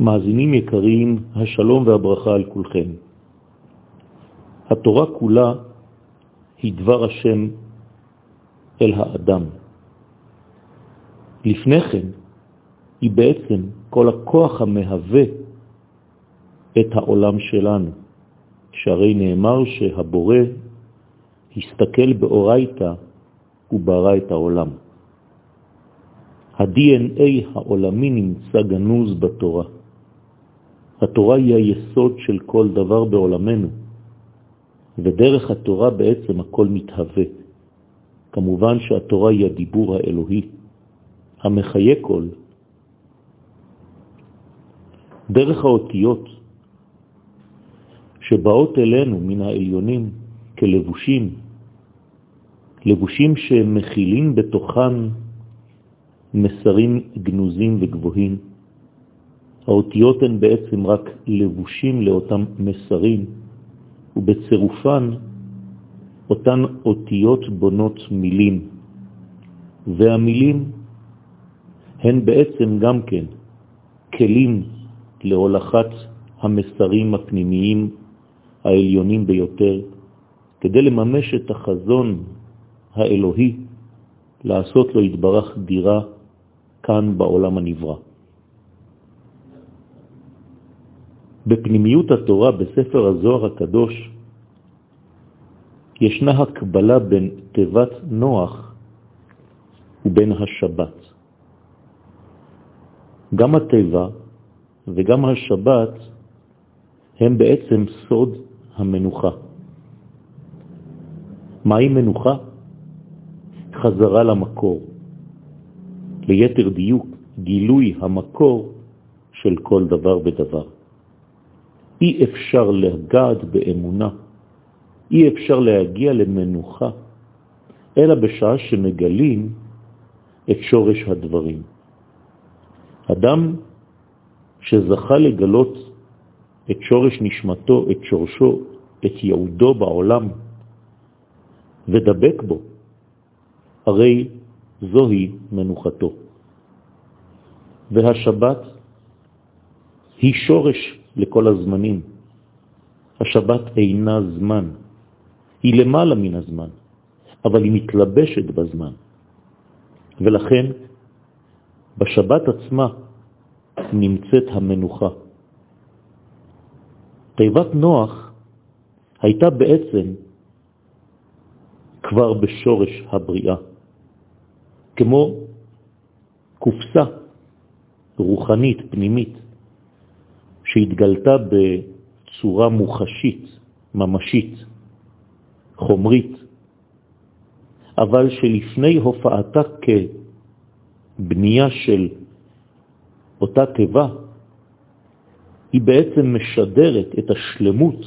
מאזינים יקרים, השלום והברכה על כולכם. התורה כולה היא דבר השם אל האדם. לפני כן היא בעצם כל הכוח המהווה את העולם שלנו, שהרי נאמר שהבורא הסתכל באורייתא וברא את העולם. ה-DNA העולמי נמצא גנוז בתורה. התורה היא היסוד של כל דבר בעולמנו, ודרך התורה בעצם הכל מתהווה. כמובן שהתורה היא הדיבור האלוהי, המחיה כל. דרך האותיות שבאות אלינו מן העליונים כלבושים, לבושים שמכילים בתוכן מסרים גנוזים וגבוהים. האותיות הן בעצם רק לבושים לאותם מסרים, ובצירופן אותן אותיות בונות מילים, והמילים הן בעצם גם כן כלים להולכת המסרים הפנימיים העליונים ביותר, כדי לממש את החזון האלוהי, לעשות לו התברך דירה כאן בעולם הנברא. בפנימיות התורה, בספר הזוהר הקדוש, ישנה הקבלה בין תיבת נוח ובין השבת. גם התיבה וגם השבת הם בעצם סוד המנוחה. מהי מנוחה? חזרה למקור. ליתר דיוק, גילוי המקור של כל דבר ודבר. אי אפשר לגעת באמונה, אי אפשר להגיע למנוחה, אלא בשעה שמגלים את שורש הדברים. אדם שזכה לגלות את שורש נשמתו, את שורשו, את יעודו בעולם, ודבק בו, הרי זוהי מנוחתו. והשבת היא שורש לכל הזמנים. השבת אינה זמן, היא למעלה מן הזמן, אבל היא מתלבשת בזמן. ולכן בשבת עצמה נמצאת המנוחה. תיבת נוח הייתה בעצם כבר בשורש הבריאה, כמו קופסה רוחנית, פנימית, שהתגלתה בצורה מוחשית, ממשית, חומרית, אבל שלפני הופעתה כבנייה של אותה טבע, היא בעצם משדרת את השלמות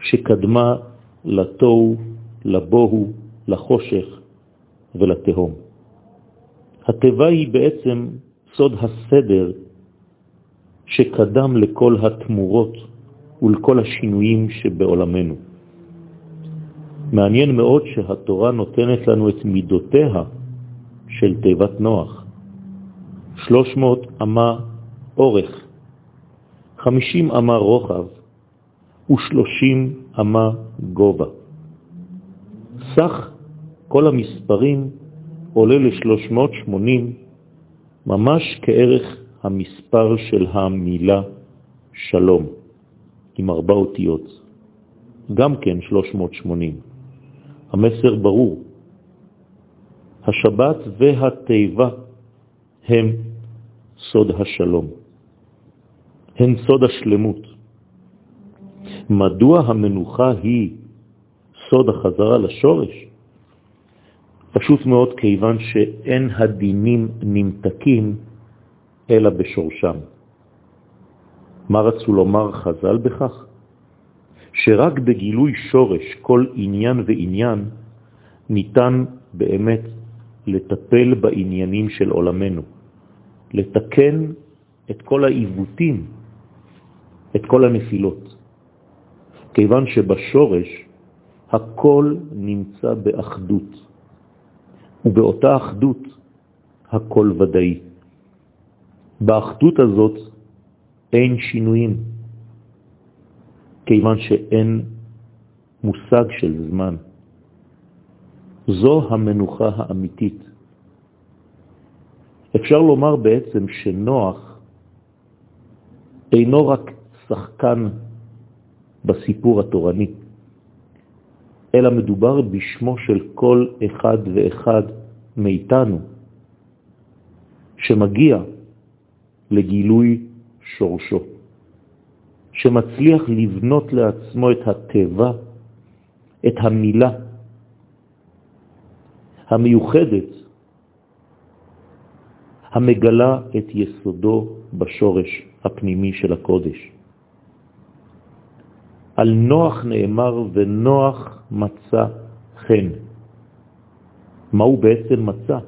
שקדמה לתוהו, לבוהו, לחושך ולתהום. הטבע היא בעצם סוד הסדר שקדם לכל התמורות ולכל השינויים שבעולמנו. מעניין מאוד שהתורה נותנת לנו את מידותיה של תיבת נוח. 300 אמה אורך, 50 אמה רוחב ו-30 אמה גובה. סך כל המספרים עולה ל-380, ממש כערך המספר של המילה שלום, עם ארבע אותיות, גם כן 380. המסר ברור. השבת והטבע הם סוד השלום, הן סוד השלמות. מדוע המנוחה היא סוד החזרה לשורש? פשוט מאוד כיוון שאין הדינים נמתקים אלא בשורשם. מה רצו לומר חז"ל בכך? שרק בגילוי שורש כל עניין ועניין ניתן באמת לטפל בעניינים של עולמנו, לתקן את כל העיוותים, את כל הנפילות. כיוון שבשורש הכל נמצא באחדות, ובאותה אחדות הכל ודאי. באחדות הזאת אין שינויים, כיוון שאין מושג של זמן. זו המנוחה האמיתית. אפשר לומר בעצם שנוח אינו רק שחקן בסיפור התורני, אלא מדובר בשמו של כל אחד ואחד מאיתנו, שמגיע לגילוי שורשו, שמצליח לבנות לעצמו את הטבע, את המילה המיוחדת, המגלה את יסודו בשורש הפנימי של הקודש. על נוח נאמר ונוח מצא חן. מה הוא בעצם מצא?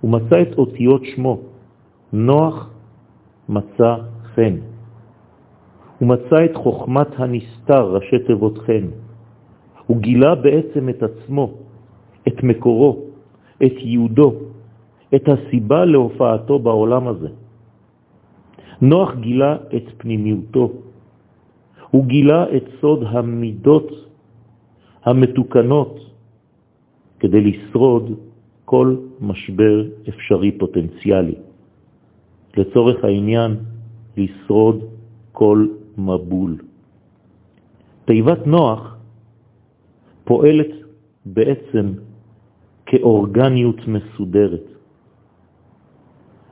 הוא מצא את אותיות שמו, נוח מצא חן. הוא מצא את חוכמת הנסתר, ראשי תיבות חן. הוא גילה בעצם את עצמו, את מקורו, את יהודו, את הסיבה להופעתו בעולם הזה. נוח גילה את פנימיותו, הוא גילה את סוד המידות המתוקנות כדי לשרוד כל משבר אפשרי פוטנציאלי. לצורך העניין, לשרוד כל מבול. תיבת נוח פועלת בעצם כאורגניות מסודרת.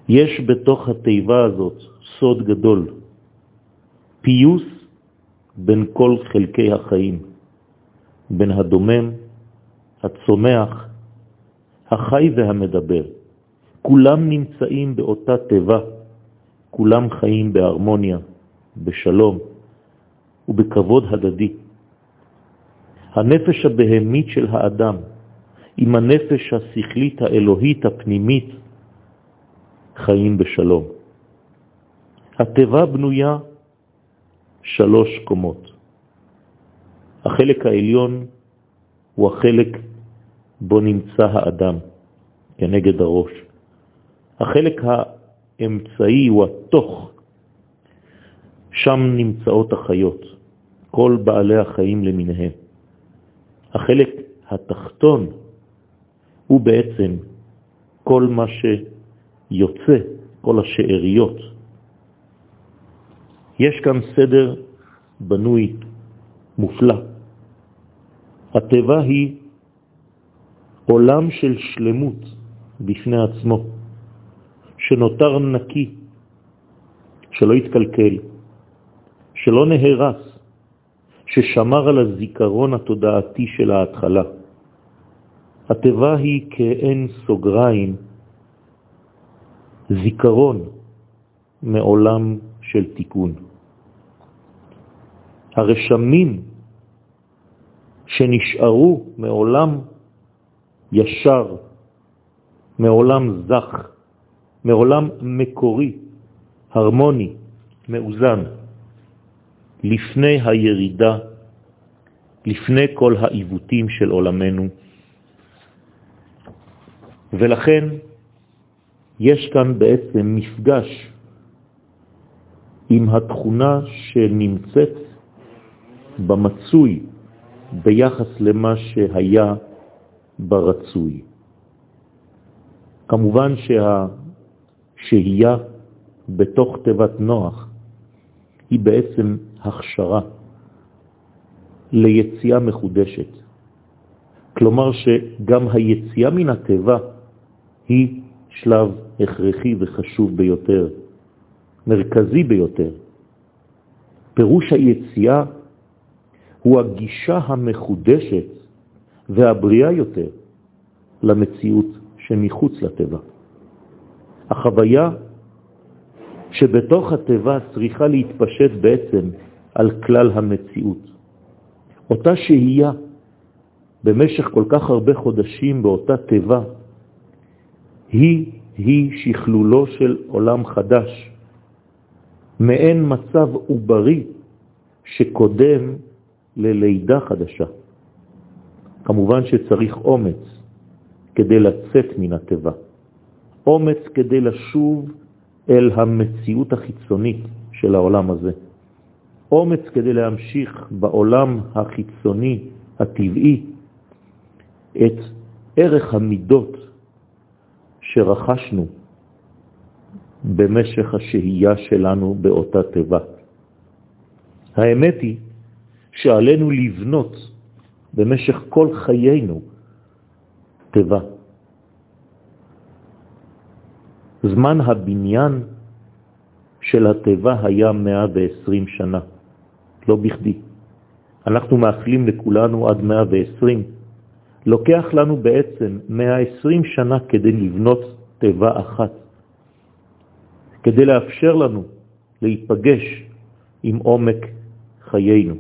יש בתוך התיבה הזאת סוד גדול, פיוס בין כל חלקי החיים, בין הדומם, הצומח, החי והמדבר. כולם נמצאים באותה טבע, כולם חיים בהרמוניה, בשלום ובכבוד הדדי. הנפש הבהמית של האדם עם הנפש השכלית האלוהית הפנימית חיים בשלום. הטבע בנויה שלוש קומות. החלק העליון הוא החלק בו נמצא האדם, כנגד הראש. החלק האמצעי הוא התוך, שם נמצאות החיות, כל בעלי החיים למיניהם. החלק התחתון הוא בעצם כל מה שיוצא, כל השאריות. יש כאן סדר בנוי מופלא. הטבע היא עולם של שלמות בפני עצמו, שנותר נקי, שלא יתקלקל, שלא נהרס, ששמר על הזיכרון התודעתי של ההתחלה. הטבע היא כאין סוגריים, זיכרון מעולם של תיקון. הרשמים שנשארו מעולם ישר, מעולם זך, מעולם מקורי, הרמוני, מאוזן, לפני הירידה, לפני כל העיוותים של עולמנו. ולכן יש כאן בעצם מפגש עם התכונה שנמצאת במצוי ביחס למה שהיה ברצוי. כמובן שהשהייה בתוך תיבת נוח היא בעצם הכשרה ליציאה מחודשת. כלומר שגם היציאה מן התיבה היא שלב הכרחי וחשוב ביותר, מרכזי ביותר. פירוש היציאה הוא הגישה המחודשת והבריאה יותר למציאות שמחוץ לטבע. החוויה שבתוך הטבע צריכה להתפשט בעצם על כלל המציאות. אותה שהייה במשך כל כך הרבה חודשים באותה טבע, היא היא שכלולו של עולם חדש, מעין מצב עוברי שקודם ללידה חדשה. כמובן שצריך אומץ כדי לצאת מן הטבע, אומץ כדי לשוב אל המציאות החיצונית של העולם הזה. אומץ כדי להמשיך בעולם החיצוני, הטבעי, את ערך המידות שרכשנו במשך השהייה שלנו באותה טבע. האמת היא שעלינו לבנות במשך כל חיינו טבע. זמן הבניין של הטבע היה 120 שנה, לא בכדי. אנחנו מאחלים לכולנו עד 120. לוקח לנו בעצם 120 שנה כדי לבנות טבע אחת, כדי לאפשר לנו להיפגש עם עומק חיינו,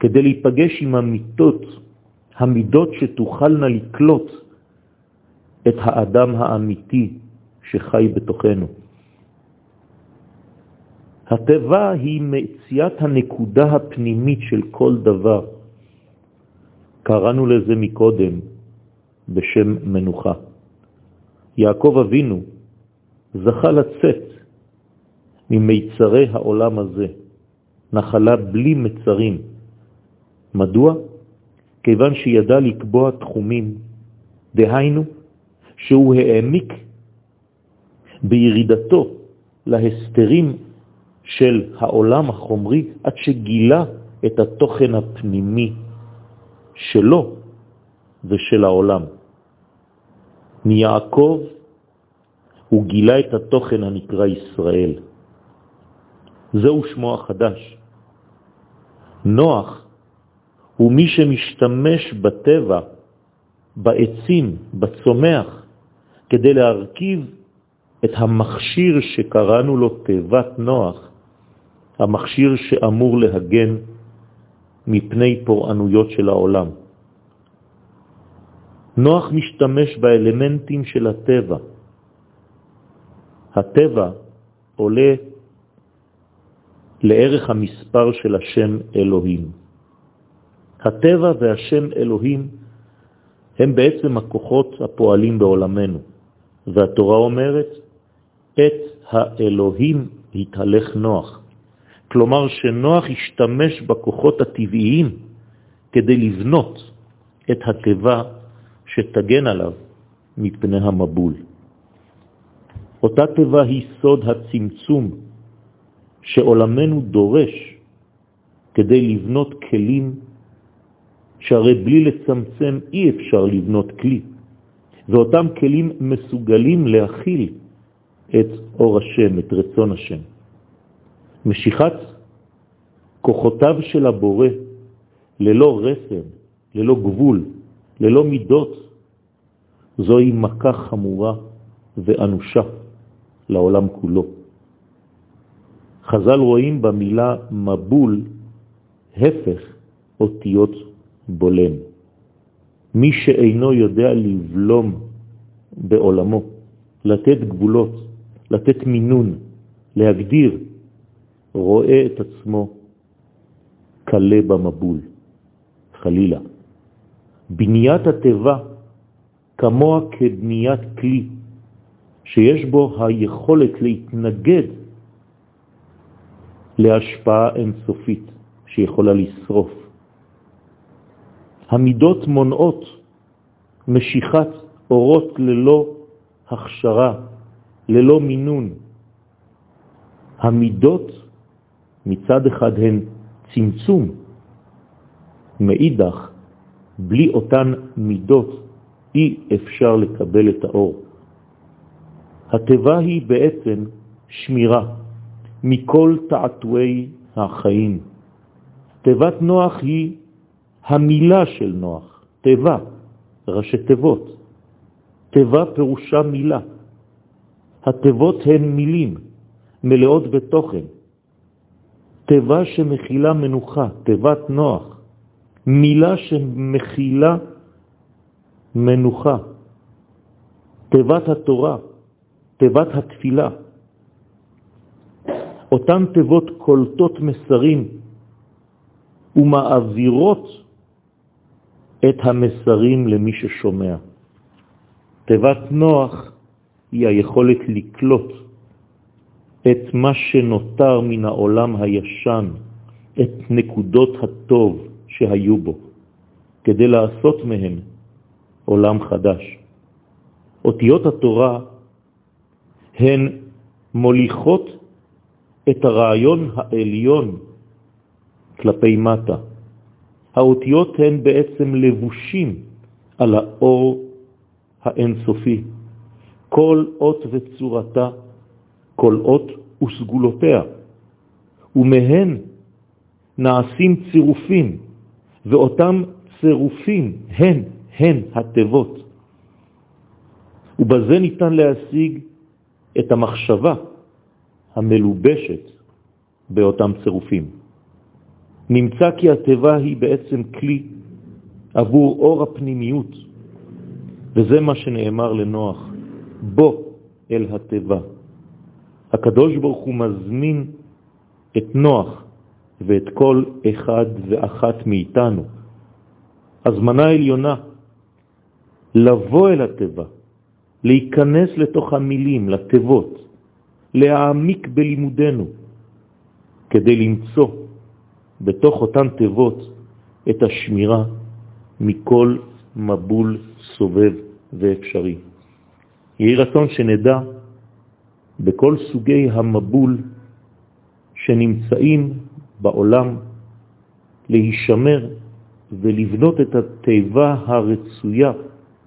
כדי להיפגש עם המיטות, המידות שתוכלנה לקלוט את האדם האמיתי שחי בתוכנו. הטבע היא מציאת הנקודה הפנימית של כל דבר. קראנו לזה מקודם בשם מנוחה. יעקב אבינו זכה לצאת ממיצרי העולם הזה, נחלה בלי מצרים. מדוע? כיוון שידע לקבוע תחומים, דהיינו שהוא העמיק בירידתו להסתרים של העולם החומרי עד שגילה את התוכן הפנימי שלו ושל העולם. מיעקב הוא גילה את התוכן הנקרא ישראל. זהו שמו החדש. נוח הוא מי שמשתמש בטבע, בעצים, בצומח, כדי להרכיב את המכשיר שקראנו לו תיבת נוח, המכשיר שאמור להגן מפני פורענויות של העולם. נוח משתמש באלמנטים של הטבע. הטבע עולה לערך המספר של השם אלוהים. הטבע והשם אלוהים הם בעצם הכוחות הפועלים בעולמנו, והתורה אומרת, את האלוהים התהלך נוח. כלומר שנוח השתמש בכוחות הטבעיים כדי לבנות את הטבע שתגן עליו מפני המבול. אותה טבע היא סוד הצמצום שעולמנו דורש כדי לבנות כלים שהרי בלי לצמצם אי אפשר לבנות כלי, ואותם כלים מסוגלים להכיל את אור השם, את רצון השם. משיכת כוחותיו של הבורא ללא רסן, ללא גבול, ללא מידות, זוהי מכה חמורה ואנושה לעולם כולו. חז"ל רואים במילה מבול הפך אותיות בולם. מי שאינו יודע לבלום בעולמו, לתת גבולות, לתת מינון, להגדיר, רואה את עצמו קלה במבול, חלילה. בניית הטבע כמוה כבניית כלי, שיש בו היכולת להתנגד להשפעה אינסופית שיכולה לשרוף. המידות מונעות משיכת אורות ללא הכשרה, ללא מינון. המידות מצד אחד הן צמצום, מאידך, בלי אותן מידות אי אפשר לקבל את האור. הטבע היא בעצם שמירה מכל תעתועי החיים. תיבת נוח היא המילה של נוח, תיבה, ראשי תיבות. תיבה פירושה מילה. התיבות הן מילים, מלאות בתוכן. תיבה שמכילה מנוחה, תיבת נוח. מילה שמכילה מנוחה. תיבת התורה, תיבת התפילה. אותן תיבות קולטות מסרים ומעבירות את המסרים למי ששומע. תיבת נוח היא היכולת לקלוט את מה שנותר מן העולם הישן, את נקודות הטוב שהיו בו, כדי לעשות מהם עולם חדש. אותיות התורה הן מוליכות את הרעיון העליון כלפי מטה. האותיות הן בעצם לבושים על האור האינסופי. כל אות וצורתה, כל אות וסגולותיה, ומהן נעשים צירופים, ואותם צירופים הן הן התיבות. ובזה ניתן להשיג את המחשבה המלובשת באותם צירופים. נמצא כי התיבה היא בעצם כלי עבור אור הפנימיות, וזה מה שנאמר לנוח, בוא אל התיבה. הקדוש ברוך הוא מזמין את נוח ואת כל אחד ואחת מאיתנו. הזמנה עליונה, לבוא אל התיבה, להיכנס לתוך המילים, לתיבות, להעמיק בלימודנו, כדי למצוא בתוך אותן תיבות את השמירה מכל מבול סובב ואפשרי. יהי רצון שנדע בכל סוגי המבול שנמצאים בעולם להישמר ולבנות את התיבה הרצויה,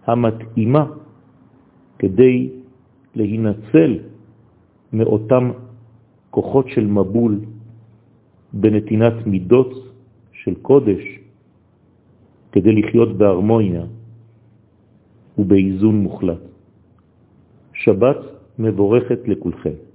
המתאימה, כדי להינצל מאותם כוחות של מבול בנתינת מידות של קודש, כדי לחיות בהרמוניה ובאיזון מוחלט. שבת מבורכת לכולכם.